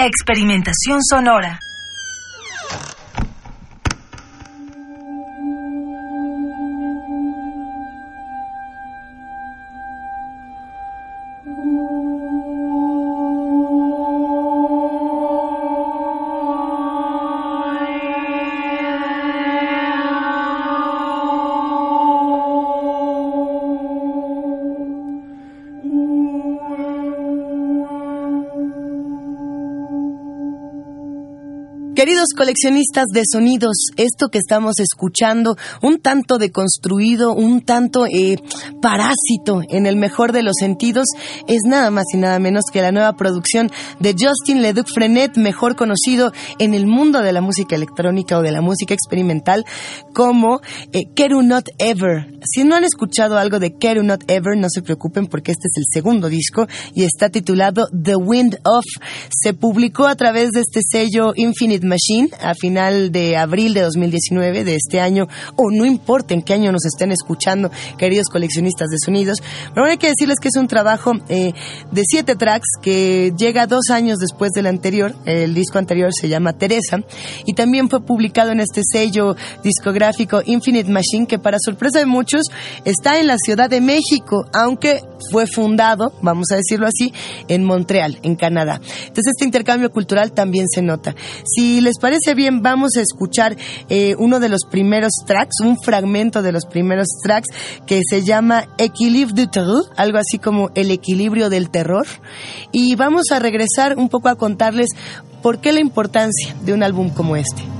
Experimentación sonora. Queridos coleccionistas de sonidos, esto que estamos escuchando, un tanto deconstruido, un tanto eh, parásito en el mejor de los sentidos, es nada más y nada menos que la nueva producción de Justin Leduc Frenet, mejor conocido en el mundo de la música electrónica o de la música experimental como eh, Keru Not Ever. Si no han escuchado algo de Keru Not Ever, no se preocupen porque este es el segundo disco y está titulado The Wind Off. Se publicó a través de este sello Infinite Machine a final de abril de 2019 de este año, o no importa en qué año nos estén escuchando, queridos coleccionistas de sonidos. Pero hay que decirles que es un trabajo eh, de siete tracks que llega dos años después del anterior. El disco anterior se llama Teresa y también fue publicado en este sello discográfico Infinite Machine que para sorpresa de muchos está en la Ciudad de México, aunque fue fundado, vamos a decirlo así, en Montreal, en Canadá. Entonces este intercambio cultural también se nota. Si les parece bien, vamos a escuchar eh, uno de los primeros tracks, un fragmento de los primeros tracks que se llama Equilibre du terror, algo así como el equilibrio del terror. Y vamos a regresar un poco a contarles por qué la importancia de un álbum como este.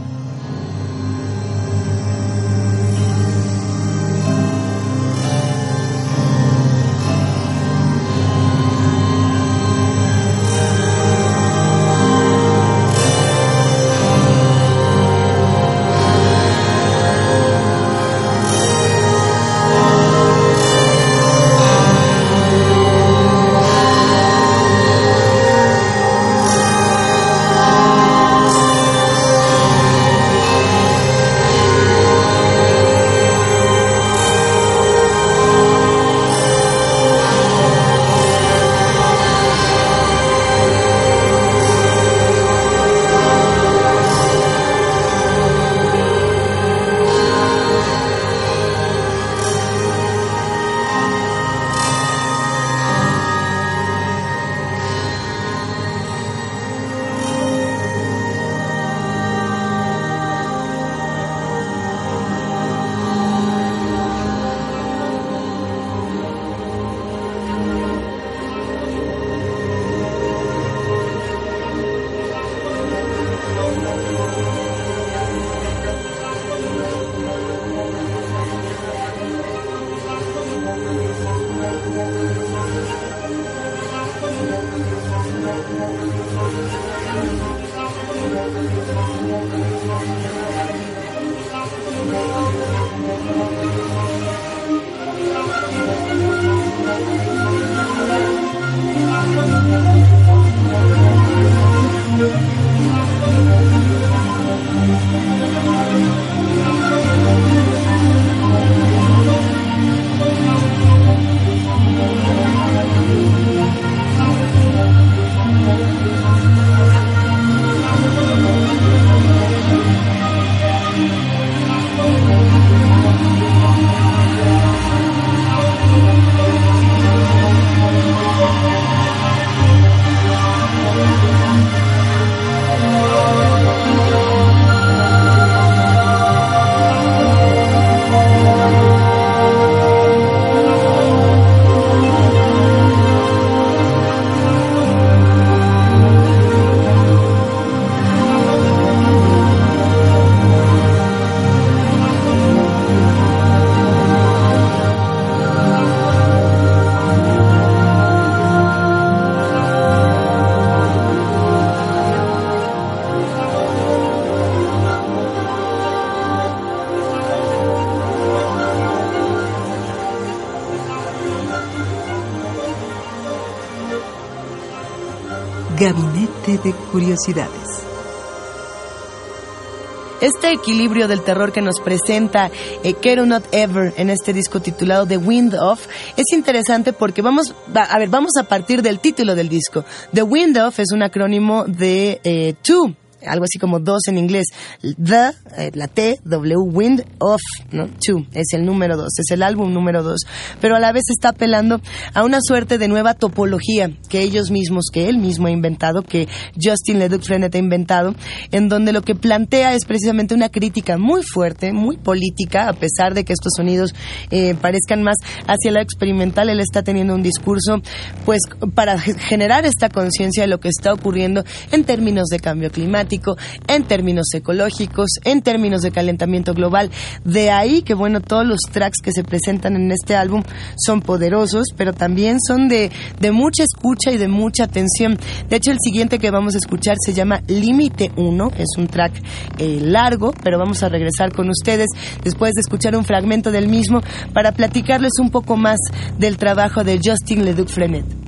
Gabinete de Curiosidades. Este equilibrio del terror que nos presenta eh, Not Ever en este disco titulado The Wind Of es interesante porque vamos a ver, vamos a partir del título del disco. The Wind Of es un acrónimo de eh, Two algo así como dos en inglés. The, eh, la T, W, Wind of, ¿no? Two, es el número dos, es el álbum número dos. Pero a la vez está apelando a una suerte de nueva topología que ellos mismos, que él mismo ha inventado, que Justin Leduc Frenet ha inventado, en donde lo que plantea es precisamente una crítica muy fuerte, muy política, a pesar de que estos sonidos eh, parezcan más hacia lo experimental, él está teniendo un discurso, pues, para generar esta conciencia de lo que está ocurriendo en términos de cambio climático en términos ecológicos, en términos de calentamiento global. De ahí que, bueno, todos los tracks que se presentan en este álbum son poderosos, pero también son de, de mucha escucha y de mucha atención. De hecho, el siguiente que vamos a escuchar se llama Límite 1, es un track eh, largo, pero vamos a regresar con ustedes después de escuchar un fragmento del mismo para platicarles un poco más del trabajo de Justin Leduc Frenet.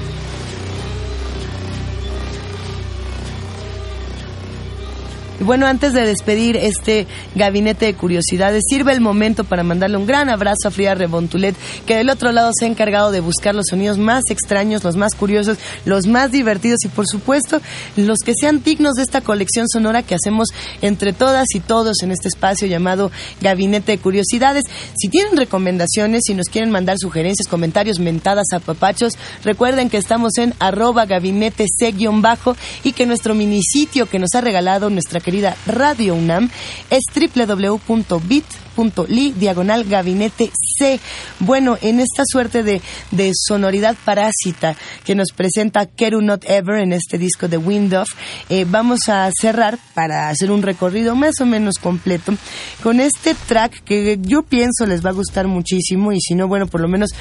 Y bueno, antes de despedir este gabinete de curiosidades, sirve el momento para mandarle un gran abrazo a Frida Rebontulet, que del otro lado se ha encargado de buscar los sonidos más extraños, los más curiosos, los más divertidos y por supuesto los que sean dignos de esta colección sonora que hacemos entre todas y todos en este espacio llamado Gabinete de Curiosidades. Si tienen recomendaciones, si nos quieren mandar sugerencias, comentarios, mentadas a papachos, recuerden que estamos en arroba gabinete c-bajo y que nuestro minisitio que nos ha regalado nuestra querida Radio UNAM es www.bit.com bit.ly diagonal gabinete C. Bueno, en esta suerte de, de sonoridad parásita que nos presenta Keru Not Ever en este disco de Wind Off, eh, vamos a cerrar para hacer un recorrido más o menos completo con este track que yo pienso les va a gustar muchísimo y si no, bueno, por lo menos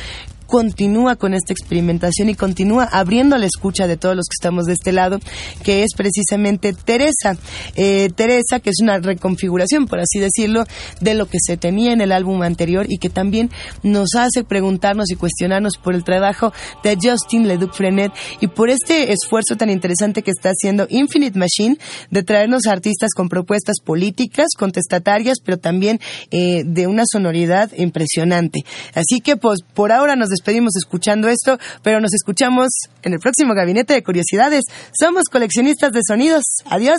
continúa con esta experimentación y continúa abriendo la escucha de todos los que estamos de este lado, que es precisamente Teresa. Eh, Teresa, que es una reconfiguración, por así decirlo, de lo que se tenía en el álbum anterior y que también nos hace preguntarnos y cuestionarnos por el trabajo de Justin Leduc Frenet y por este esfuerzo tan interesante que está haciendo Infinite Machine de traernos artistas con propuestas políticas, contestatarias, pero también eh, de una sonoridad impresionante. Así que, pues, por ahora nos despedimos escuchando esto, pero nos escuchamos en el próximo Gabinete de Curiosidades. Somos coleccionistas de sonidos. Adiós.